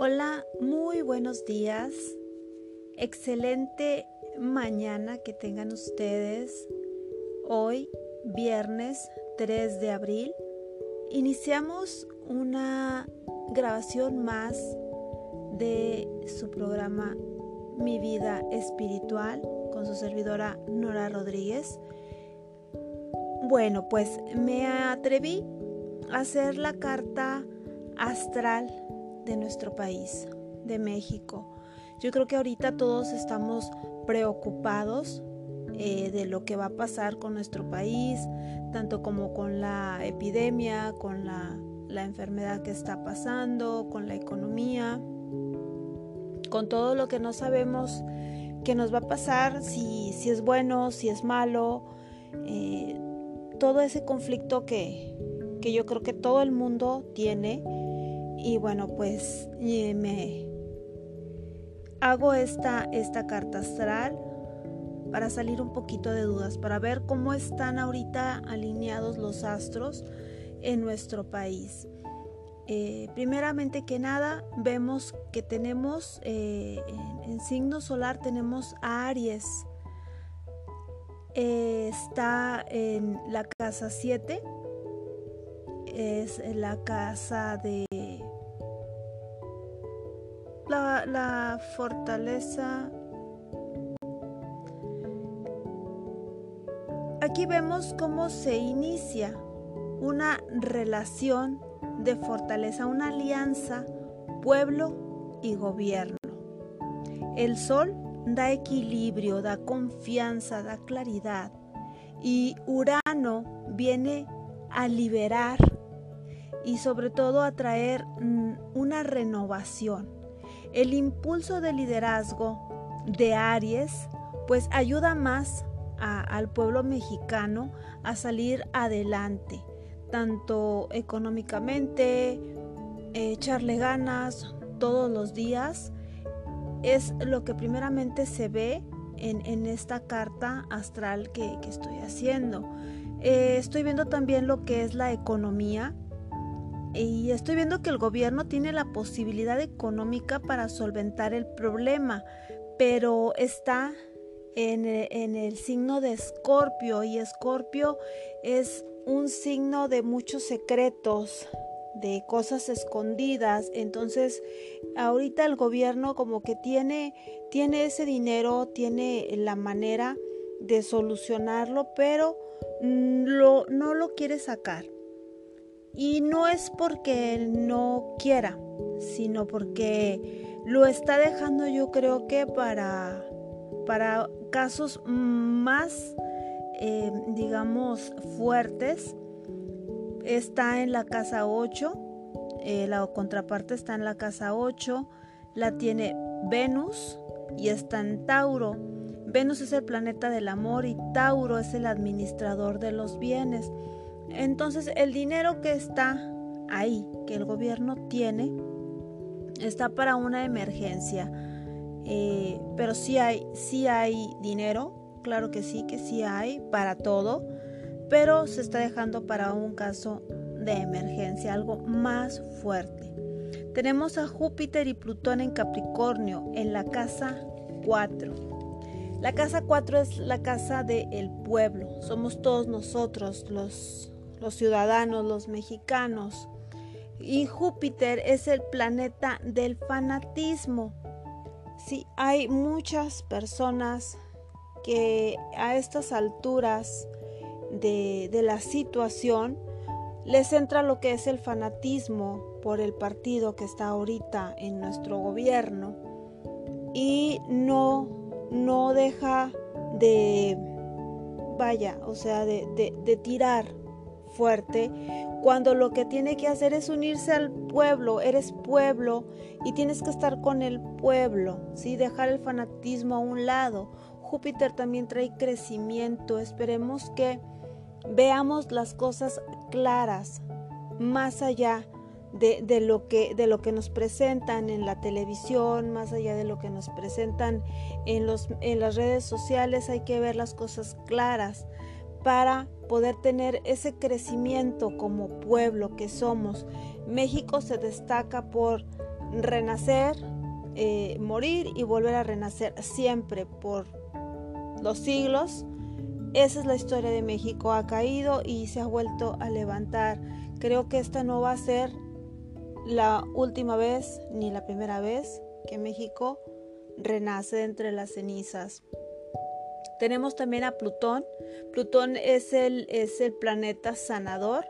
Hola, muy buenos días. Excelente mañana que tengan ustedes. Hoy, viernes 3 de abril, iniciamos una grabación más de su programa Mi vida espiritual con su servidora Nora Rodríguez. Bueno, pues me atreví a hacer la carta astral de nuestro país, de México. Yo creo que ahorita todos estamos preocupados eh, de lo que va a pasar con nuestro país, tanto como con la epidemia, con la, la enfermedad que está pasando, con la economía, con todo lo que no sabemos que nos va a pasar, si, si es bueno, si es malo, eh, todo ese conflicto que, que yo creo que todo el mundo tiene y bueno, pues me hago esta, esta carta astral para salir un poquito de dudas, para ver cómo están ahorita alineados los astros en nuestro país. Eh, primeramente que nada, vemos que tenemos eh, en, signo solar tenemos a Aries. Eh, está en la casa 7, es la casa de la, fortaleza. Aquí vemos cómo se inicia una relación de fortaleza, una alianza pueblo y gobierno. El sol da equilibrio, da confianza, da claridad y Urano viene a liberar y sobre todo a traer mm, una renovación. El impulso de liderazgo de Aries pues ayuda más al pueblo mexicano a salir adelante, tanto económicamente, echarle ganas todos los días. Es lo que primeramente se ve en, esta carta astral que, estoy haciendo. Eh, estoy viendo también lo que es la economía, y estoy viendo que el gobierno tiene la posibilidad económica para solventar el problema, pero está en el, signo de Escorpio y Escorpio es un signo de muchos secretos, de cosas escondidas. Entonces, ahorita el gobierno como que tiene, tiene ese dinero, tiene la manera de solucionarlo, pero mm, lo, no lo quiere sacar. Y no es porque no quiera, sino porque lo está dejando yo creo que para, para casos más, eh, digamos, fuertes. Está en la casa 8, eh, la contraparte está en la casa 8, la tiene Venus y está en Tauro. Venus es el planeta del amor y Tauro es el administrador de los bienes. Entonces el dinero que está ahí, que el gobierno tiene, está para una emergencia. Eh, pero sí hay, sí hay dinero, claro que sí, que sí hay para todo, pero se está dejando para un caso de emergencia, algo más fuerte. Tenemos a Júpiter y Plutón en Capricornio, en la casa 4. La casa 4 es la casa del pueblo, somos todos nosotros los los ciudadanos, los mexicanos. Y Júpiter es el planeta del fanatismo. Sí, hay muchas personas que a estas alturas de, de la situación les entra lo que es el fanatismo por el partido que está ahorita en nuestro gobierno y no, no deja de, vaya, o sea, de, de, de tirar fuerte cuando lo que tiene que hacer es unirse al pueblo, eres pueblo y tienes que estar con el pueblo, ¿sí? dejar el fanatismo a un lado. Júpiter también trae crecimiento, esperemos que veamos las cosas claras, más allá de, de, lo que, de lo que nos presentan en la televisión, más allá de lo que nos presentan en, los, en las redes sociales, hay que ver las cosas claras para poder tener ese crecimiento como pueblo que somos. México se destaca por renacer, eh, morir y volver a renacer siempre por los siglos. Esa es la historia de México. Ha caído y se ha vuelto a levantar. Creo que esta no va a ser la última vez ni la primera vez que México renace entre las cenizas. Tenemos también a Plutón. Plutón es el, es el planeta sanador.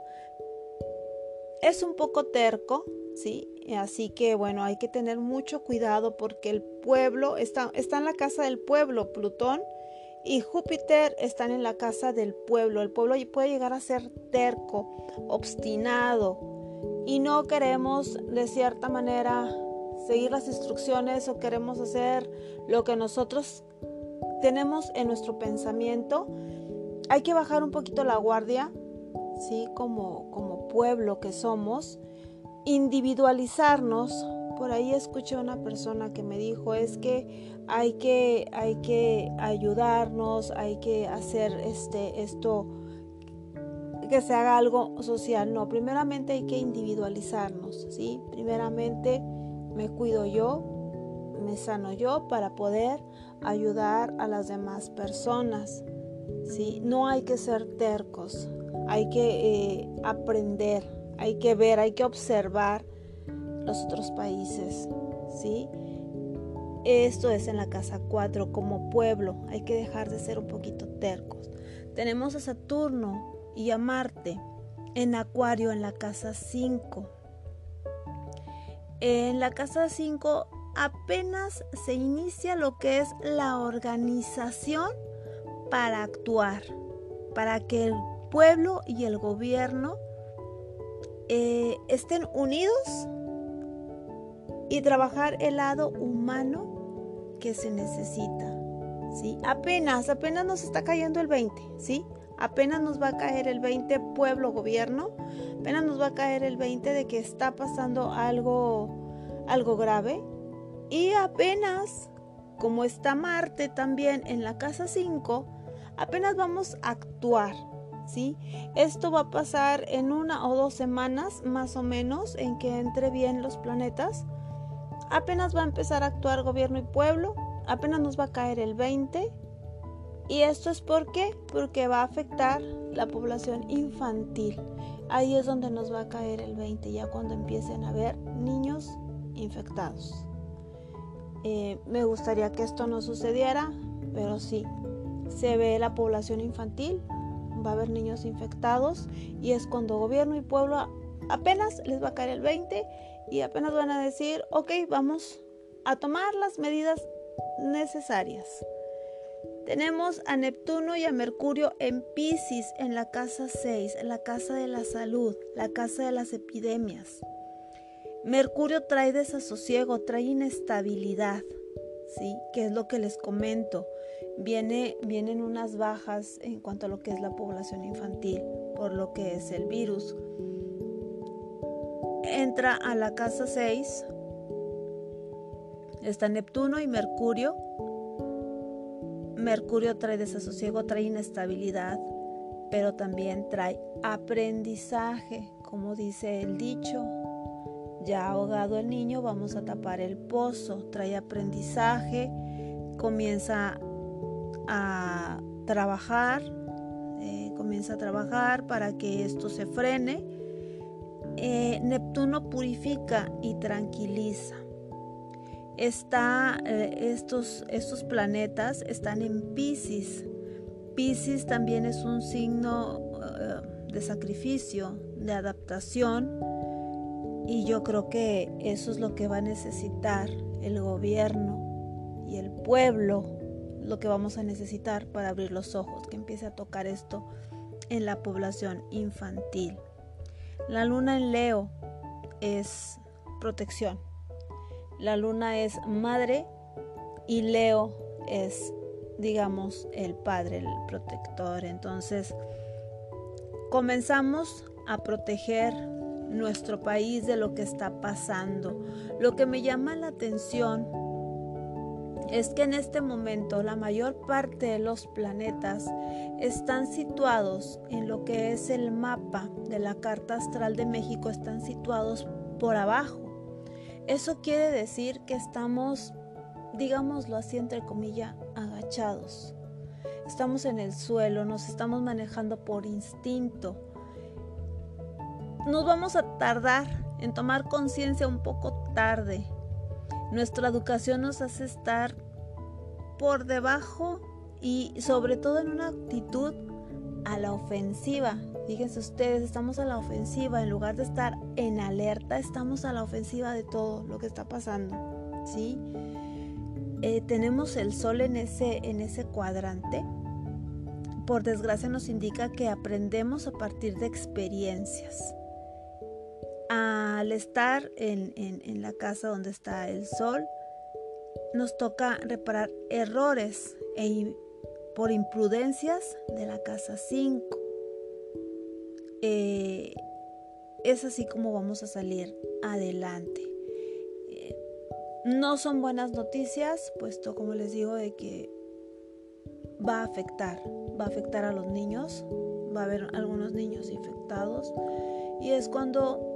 Es un poco terco, ¿sí? Así que bueno, hay que tener mucho cuidado porque el pueblo está, está en la casa del pueblo, Plutón y Júpiter están en la casa del pueblo. El pueblo puede llegar a ser terco, obstinado y no queremos de cierta manera seguir las instrucciones o queremos hacer lo que nosotros tenemos en nuestro pensamiento. Hay que bajar un poquito la guardia, ¿sí? Como, como pueblo que somos, individualizarnos. Por ahí escuché una persona que me dijo, es que hay que, hay que ayudarnos, hay que hacer este, esto, que se haga algo social. No, primeramente hay que individualizarnos, ¿sí? Primeramente me cuido yo, me sano yo para poder ayudar a las demás personas, ¿sí? No hay que ser tercos, hay que eh, aprender, hay que ver, hay que observar los otros países, ¿sí? Esto es en la casa 4 como pueblo. Hay que dejar de ser un poquito tercos. Tenemos a Saturno y a Marte en Acuario en la casa 5. En la casa 5 apenas se inicia lo que es la organización para actuar, para que el pueblo y el gobierno eh, estén unidos y trabajar el lado humano que se necesita. ¿sí? Apenas, apenas nos está cayendo el 20, ¿sí? Apenas nos va a caer el 20 pueblo gobierno, apenas nos va a caer el 20 de que está pasando algo algo grave y apenas como está Marte también en la casa 5, apenas vamos a actuar, ¿sí? Esto va a pasar en una o dos semanas más o menos en que entre bien los planetas Apenas va a empezar a actuar gobierno y pueblo, apenas nos va a caer el 20. ¿Y esto es por qué? Porque va a afectar la población infantil. Ahí es donde nos va a caer el 20, ya cuando empiecen a haber niños infectados. Eh, me gustaría que esto no sucediera, pero sí, se ve la población infantil, va a haber niños infectados y es cuando gobierno y pueblo apenas les va a caer el 20 y apenas van a decir, ok, vamos a tomar las medidas necesarias. Tenemos a Neptuno y a Mercurio en Pisces en la casa 6, en la casa de la salud, la casa de las epidemias. Mercurio trae desasosiego, trae inestabilidad, ¿sí? Que es lo que les comento. Viene, vienen unas bajas en cuanto a lo que es la población infantil, por lo que es el virus entra a la casa 6, está Neptuno y Mercurio. Mercurio trae desasosiego, trae inestabilidad, pero también trae aprendizaje, como dice el dicho. Ya ahogado el niño, vamos a tapar el pozo. Trae aprendizaje, comienza a trabajar, eh, comienza a trabajar para que esto se frene eh, Neptuno purifica y tranquiliza. Eh, estos, estos planetas están en Pisces. Pisces también es un signo de sacrificio, de adaptación. Y yo creo que eso es lo que va a necesitar el gobierno y el pueblo, lo que vamos a necesitar para abrir los ojos, que empiece a tocar esto en la población infantil. La luna en Leo es protección. La luna es madre y Leo es, digamos, el padre, el protector. Entonces, comenzamos a proteger nuestro país de lo que está pasando. Lo que me llama la atención es que en este momento la mayor parte de los planetas están situados en lo que es el mapa de la Carta Astral de México, están situados por abajo. Eso quiere decir que estamos, digámoslo así entre comillas, agachados. Estamos en el suelo, nos estamos manejando por instinto. Nos vamos a tardar en tomar conciencia un poco tarde. Nuestra educación nos hace estar por debajo y sobre todo en una actitud a la ofensiva. Fíjense ustedes, estamos a la ofensiva. En lugar de estar en alerta, estamos a la ofensiva de todo lo que está pasando. ¿sí? Eh, tenemos el sol en ese, en ese cuadrante. Por desgracia nos indica que aprendemos a partir de experiencias. Al estar en, en la casa donde está el sol, nos toca reparar errores e por imprudencias de la casa 5. Eh, es así como vamos a salir adelante. Eh, no son buenas noticias, puesto como les digo de que va a afectar, va a afectar a los niños, va a haber algunos niños infectados y es cuando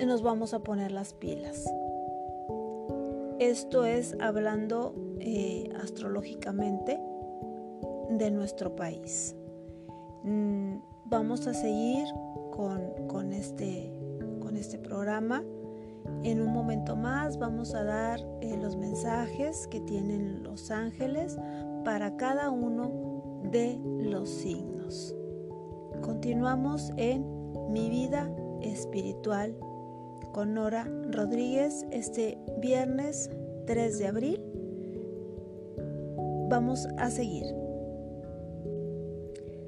nos vamos a poner las pilas. Esto es hablando eh, astrológicamente de nuestro país. Mm, vamos a seguir con, este, con este programa. En un momento más vamos a dar eh, los mensajes que tienen los ángeles para cada uno de los signos. Continuamos en mi vida espiritual con Nora Rodríguez este viernes 3 de abril. Vamos a seguir.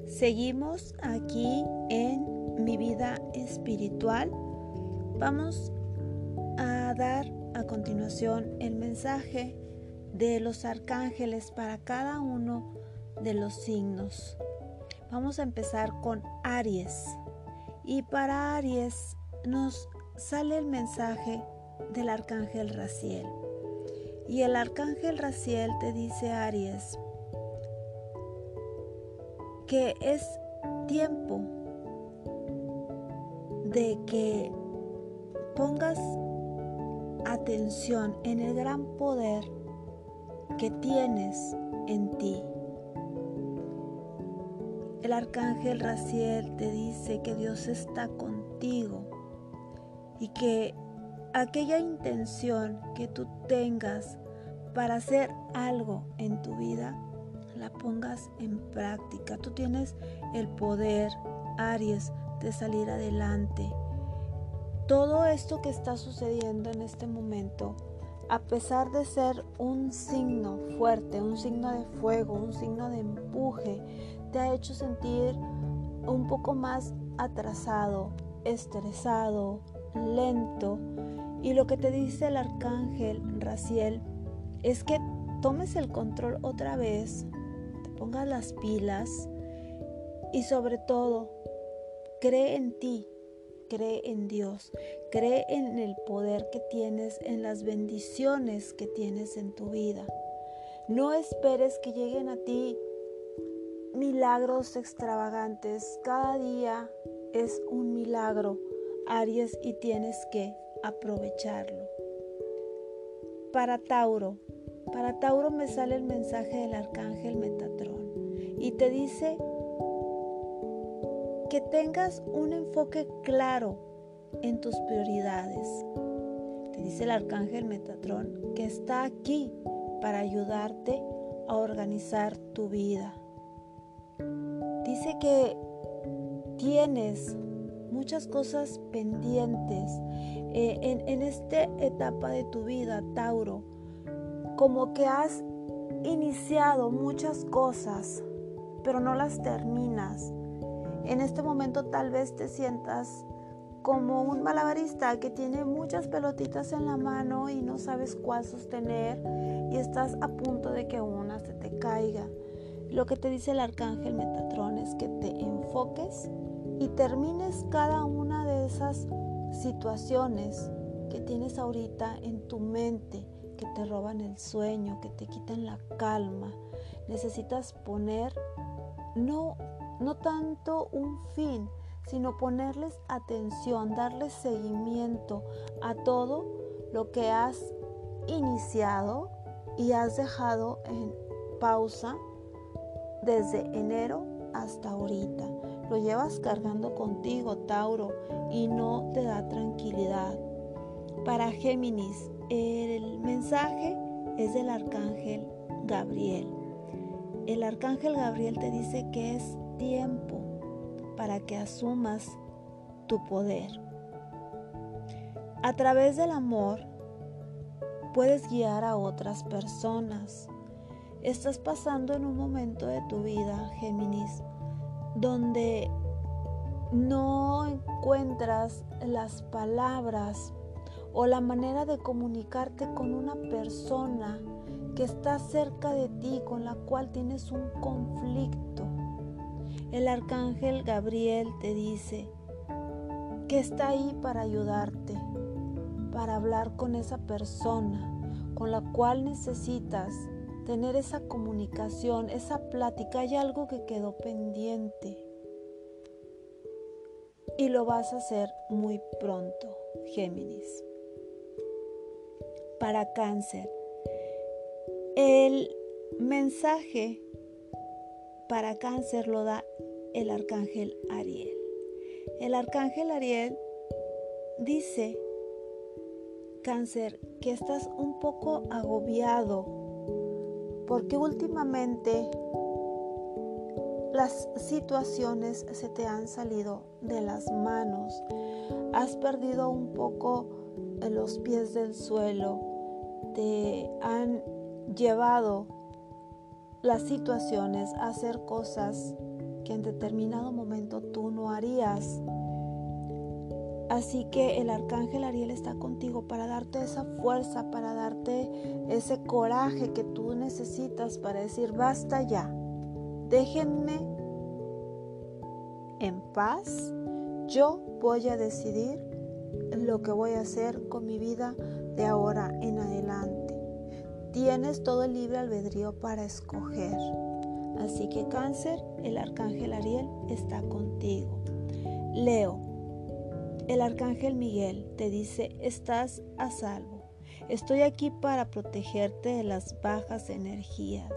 Seguimos aquí en mi vida espiritual. Vamos a dar a continuación el mensaje de los arcángeles para cada uno de los signos. Vamos a empezar con Aries. Y para Aries nos sale el mensaje del arcángel Raciel. Y el arcángel Raciel te dice, Aries, que es tiempo de que pongas atención en el gran poder que tienes en ti. El arcángel Raciel te dice que Dios está contigo y que aquella intención que tú tengas para hacer algo en tu vida, la pongas en práctica. Tú tienes el poder, Aries, de salir adelante. Todo esto que está sucediendo en este momento, a pesar de ser un signo fuerte, un signo de fuego, un signo de empuje, te ha hecho sentir un poco más atrasado, estresado, lento. Y lo que te dice el arcángel Raciel es que tomes el control otra vez, te pongas las pilas y sobre todo, cree en ti, cree en Dios, cree en el poder que tienes, en las bendiciones que tienes en tu vida. No esperes que lleguen a ti milagros extravagantes. Cada día es un milagro Aries y tienes que aprovecharlo. Para Tauro, para Tauro me sale el mensaje del arcángel Metatrón y te dice que tengas un enfoque claro en tus prioridades. Te dice el arcángel Metatrón que está aquí para ayudarte a organizar tu vida. Dice que tienes muchas cosas pendientes eh, en, en esta etapa de tu vida, Tauro. Como que has iniciado muchas cosas, pero no las terminas. En este momento tal vez te sientas como un malabarista que tiene muchas pelotitas en la mano y no sabes cuál sostener y estás a punto de que una se te caiga. Lo que te dice el arcángel Metatrón es que te enfoques y termines cada una de esas situaciones que tienes ahorita en tu mente, que te roban el sueño, que te quitan la calma. Necesitas poner no, no tanto un fin, sino ponerles atención, darles seguimiento a todo lo que has iniciado y has dejado en pausa desde enero hasta ahorita. Lo llevas cargando contigo, Tauro, y no te da tranquilidad. Para Géminis, el mensaje es del arcángel Gabriel. El arcángel Gabriel te dice que es tiempo para que asumas tu poder. A través del amor puedes guiar a otras personas. Estás pasando en un momento de tu vida, Géminis, donde no encuentras las palabras o la manera de comunicarte con una persona que está cerca de ti, con la cual tienes un conflicto. El arcángel Gabriel te dice que está ahí para ayudarte, para hablar con esa persona con la cual necesitas tener esa comunicación, esa plática. Hay algo que quedó pendiente y lo vas a hacer muy pronto, Géminis. Para cáncer, el mensaje para cáncer lo da el arcángel Ariel. El arcángel Ariel dice, cáncer, que estás un poco agobiado porque últimamente las situaciones se te han salido de las manos. Has perdido un poco los pies del suelo. Te han llevado las situaciones a hacer cosas que en determinado momento tú no harías. Así que el arcángel Ariel está contigo para darte esa fuerza, para darte ese coraje que tú necesitas para decir, basta ya, déjenme en paz, yo voy a decidir lo que voy a hacer con mi vida de ahora en adelante. Tienes todo el libre albedrío para escoger. Así que cáncer, el arcángel Ariel está contigo. Leo, el arcángel Miguel te dice, estás a salvo. Estoy aquí para protegerte de las bajas energías.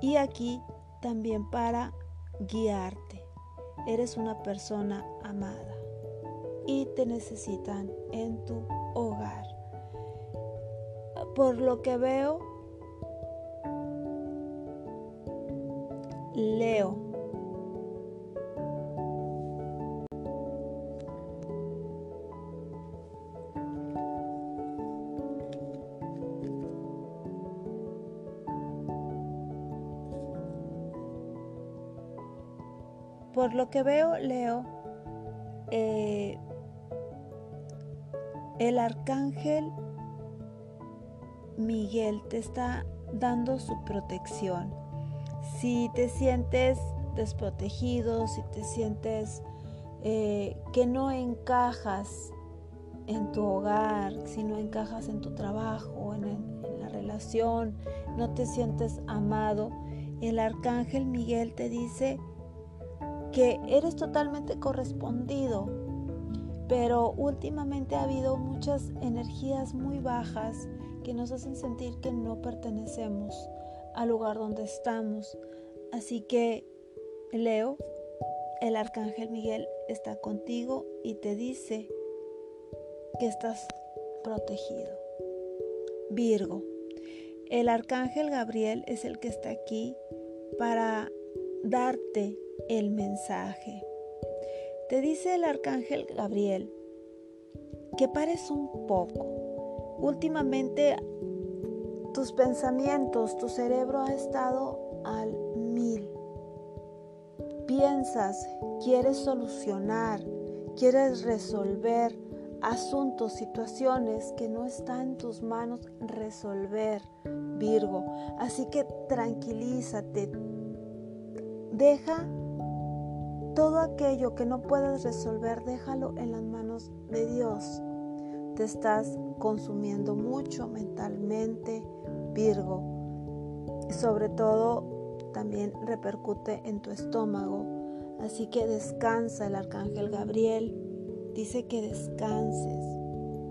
Y aquí también para guiarte. Eres una persona amada y te necesitan en tu hogar por lo que veo, leo. Por lo que veo, leo, eh, el arcángel Miguel te está dando su protección. Si te sientes desprotegido, si te sientes eh, que no encajas en tu hogar, si no encajas en tu trabajo, en, en la relación, no te sientes amado, el arcángel Miguel te dice que eres totalmente correspondido, pero últimamente ha habido muchas energías muy bajas que nos hacen sentir que no pertenecemos al lugar donde estamos. Así que, Leo, el arcángel Miguel está contigo y te dice que estás protegido. Virgo, el arcángel Gabriel es el que está aquí para darte el mensaje. Te dice el arcángel Gabriel que pares un poco Últimamente tus pensamientos, tu cerebro ha estado al mil. Piensas, quieres solucionar, quieres resolver asuntos, situaciones que no está en tus manos resolver, Virgo. Así que tranquilízate. Deja todo aquello que no puedes resolver, déjalo en las manos de Dios te estás consumiendo mucho mentalmente, Virgo. Sobre todo también repercute en tu estómago. Así que descansa, el arcángel Gabriel dice que descanses,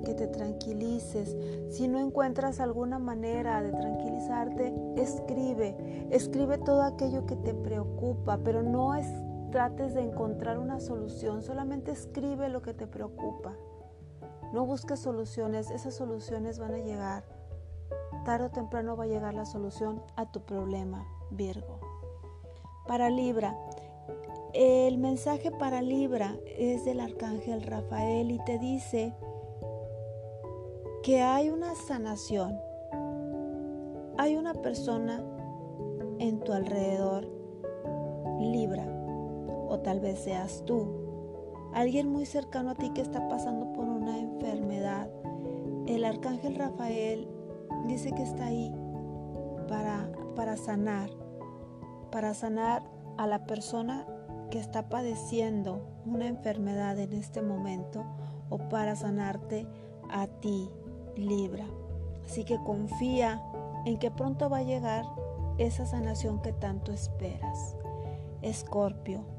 que te tranquilices. Si no encuentras alguna manera de tranquilizarte, escribe, escribe todo aquello que te preocupa, pero no es, trates de encontrar una solución, solamente escribe lo que te preocupa. No busques soluciones, esas soluciones van a llegar. Tarde o temprano va a llegar la solución a tu problema, Virgo. Para Libra, el mensaje para Libra es del arcángel Rafael y te dice que hay una sanación. Hay una persona en tu alrededor, Libra, o tal vez seas tú, alguien muy cercano a ti que está pasando por una enfermedad. El arcángel Rafael dice que está ahí para, para sanar, para sanar a la persona que está padeciendo una enfermedad en este momento o para sanarte a ti, Libra. Así que confía en que pronto va a llegar esa sanación que tanto esperas. Escorpio.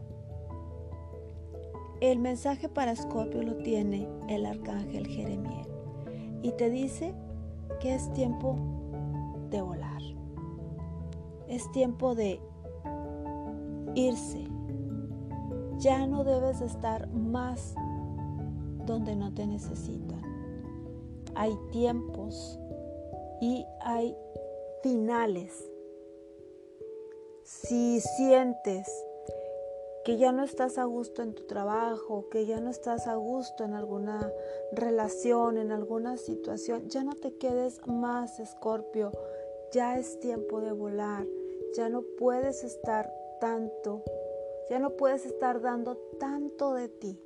El mensaje para Escorpio lo tiene el arcángel Jeremiel y te dice que es tiempo de volar. Es tiempo de irse, ya no debes estar más donde no te necesitan. Hay tiempos y hay finales. Si sientes que ya no estás a gusto en tu trabajo, que ya no estás a gusto en alguna relación, en alguna situación, ya no te quedes más, Escorpio. Ya es tiempo de volar. Ya no puedes estar tanto ya no puedes estar dando tanto de ti.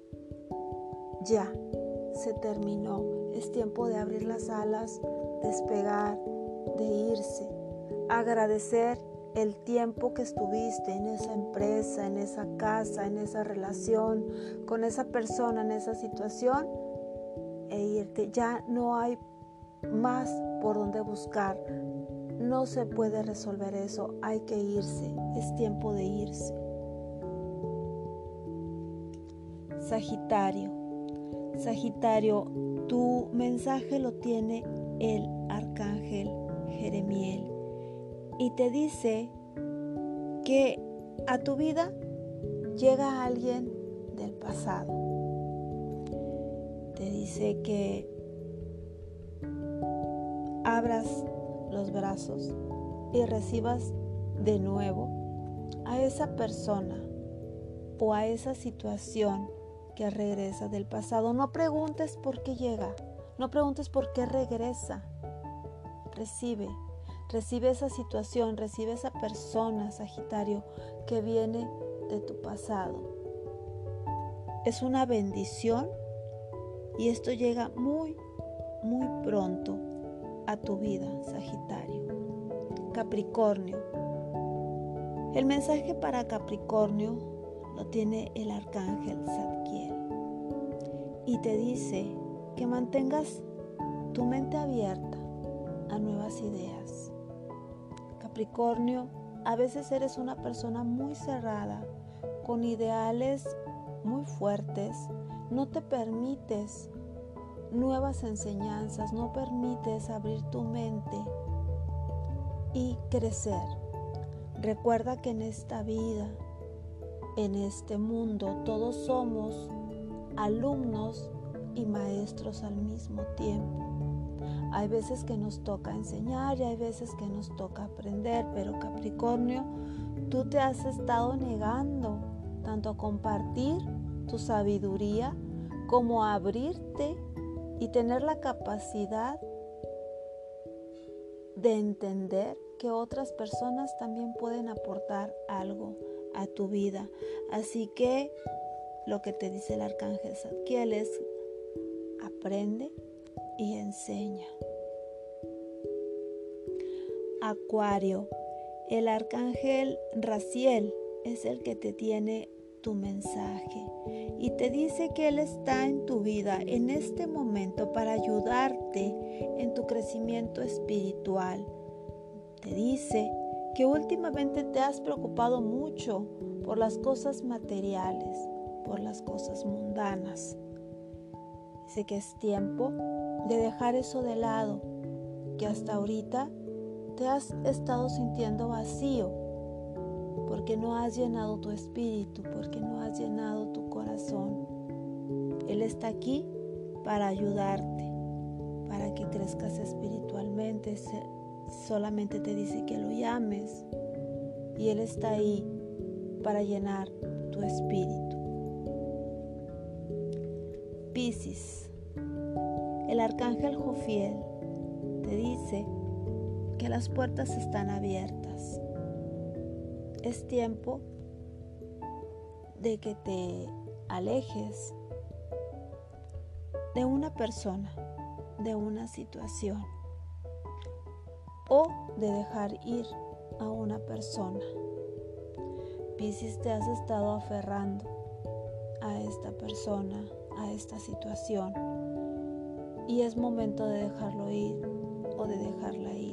Ya, se terminó. Es tiempo de abrir las alas, despegar, de irse. Agradecer el tiempo que estuviste en esa empresa, en esa casa, en esa relación, con esa persona, en esa situación e irte. Ya no hay más por donde buscar. No se puede resolver eso. Hay que irse. Es tiempo de irse. Sagitario. Sagitario, tu mensaje lo tiene el arcángel Jeremiel y te dice que a tu vida llega alguien del pasado. Te dice que abras los brazos y recibas de nuevo a esa persona o a esa situación que regresa del pasado. No preguntes por qué llega, no preguntes por qué regresa. Recibe, recibe esa situación, recibe esa persona, Sagitario, que viene de tu pasado. Es una bendición y esto llega muy, muy pronto a tu vida, Sagitario. Capricornio. El mensaje para Capricornio lo tiene el arcángel Zadkiel. Y te dice que mantengas tu mente abierta a nuevas ideas. Capricornio, a veces eres una persona muy cerrada, con ideales muy fuertes, no te permites nuevas enseñanzas, no permites abrir tu mente y crecer. Recuerda que en esta vida en este mundo todos somos alumnos y maestros al mismo tiempo. Hay veces que nos toca enseñar y hay veces que nos toca aprender, pero Capricornio, tú te has estado negando tanto a compartir tu sabiduría como a abrirte y tener la capacidad de entender que otras personas también pueden aportar algo a tu vida. Así que lo que te dice el arcángel Zadkiel es aprende y enseña. Acuario, el arcángel Raciel es el que te tiene tu mensaje y te dice que Él está en tu vida en este momento para ayudarte en tu crecimiento espiritual. Te dice que últimamente te has preocupado mucho por las cosas materiales, por las cosas mundanas. Sé que es tiempo de dejar eso de lado, que hasta ahorita te has estado sintiendo vacío, porque no has llenado tu espíritu, porque no has llenado tu corazón. Él está aquí para ayudarte, para que crezcas espiritualmente. Solamente te dice que lo llames y Él está ahí para llenar tu espíritu. Piscis, el arcángel Jofiel te dice que las puertas están abiertas. Es tiempo de que te alejes de una persona, de una situación o de dejar ir a una persona. Piscis te has estado aferrando a esta persona, a esta situación y es momento de dejarlo ir o de dejarla ir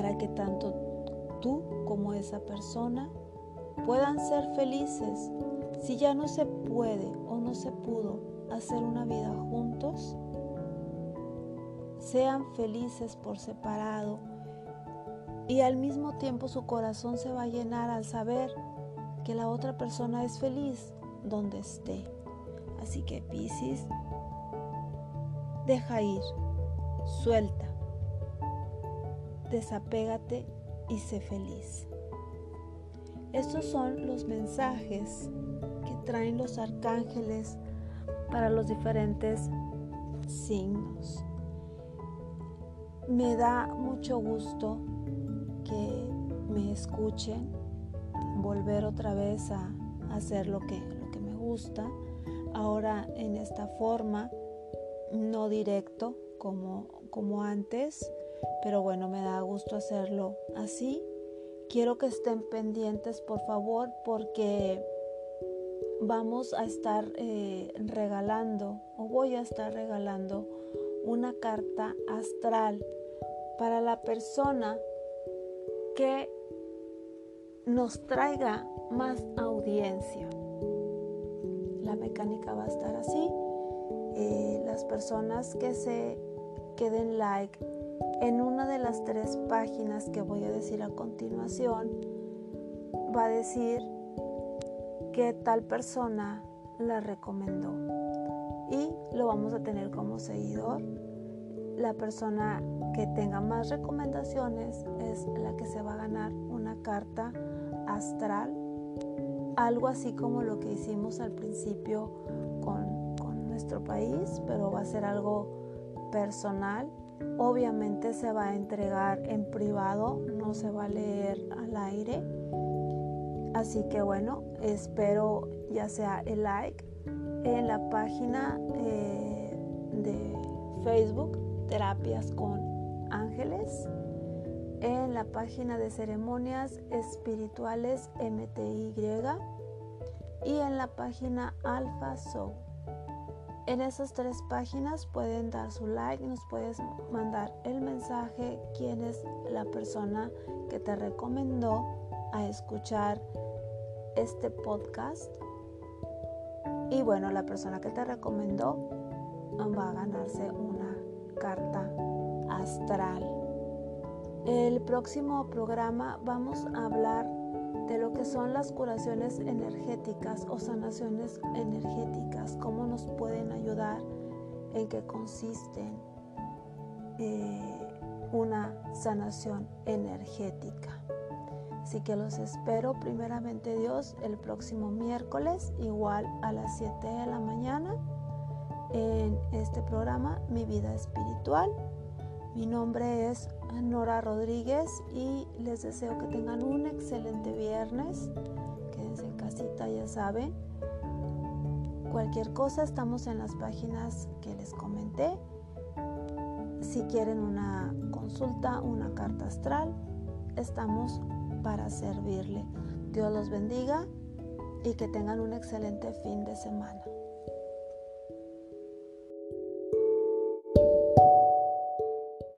para que tanto tú como esa persona puedan ser felices. Si ya no se puede o no se pudo hacer una vida juntos, sean felices por separado y al mismo tiempo su corazón se va a llenar al saber que la otra persona es feliz donde esté. Así que Piscis, deja ir, suelta, desapégate y sé feliz. Estos son los mensajes que traen los arcángeles para los diferentes signos. Me da mucho gusto que me escuchen, volver otra vez a hacer lo que, lo que me gusta, ahora en esta forma, no directo como, como antes, pero bueno, me da gusto hacerlo así Quiero que estén pendientes, por favor, porque vamos a estar eh, regalando o voy a estar regalando una carta astral para la persona que nos traiga más audiencia. La mecánica va a estar así. Eh, las personas que se queden like en una de las tres páginas que voy a decir a continuación, va a decir que tal persona la recomendó. Y lo vamos a tener como seguidor. La persona que tenga más recomendaciones es la que se va a ganar una carta astral, algo así como lo que hicimos al principio con, con nuestro país, pero va a ser algo personal Obviamente se va a entregar en privado, no se va a leer al aire. Así que bueno, espero ya sea el like en la página eh, de Facebook, Terapias con Ángeles, en la página de ceremonias espirituales MTY y en la página Alpha Soul. En esas tres páginas pueden dar su like, nos puedes mandar el mensaje, quién es la persona que te recomendó a escuchar este podcast. Y bueno, la persona que te recomendó va a ganarse una carta astral. El próximo programa vamos a hablar de lo que son las curaciones energéticas o sanaciones energéticas, cómo nos pueden ayudar, en qué consisten eh, una sanación energética. Así que los espero primeramente Dios el próximo miércoles, igual a las 7 de la mañana, en este programa Mi vida espiritual. Mi nombre es Nora Rodríguez y les deseo que tengan un excelente viernes. Quédense en casita, ya saben. Cualquier cosa, estamos en las páginas que les comenté. Si quieren una consulta, una carta astral, estamos para servirle. Dios los bendiga y que tengan un excelente fin de semana.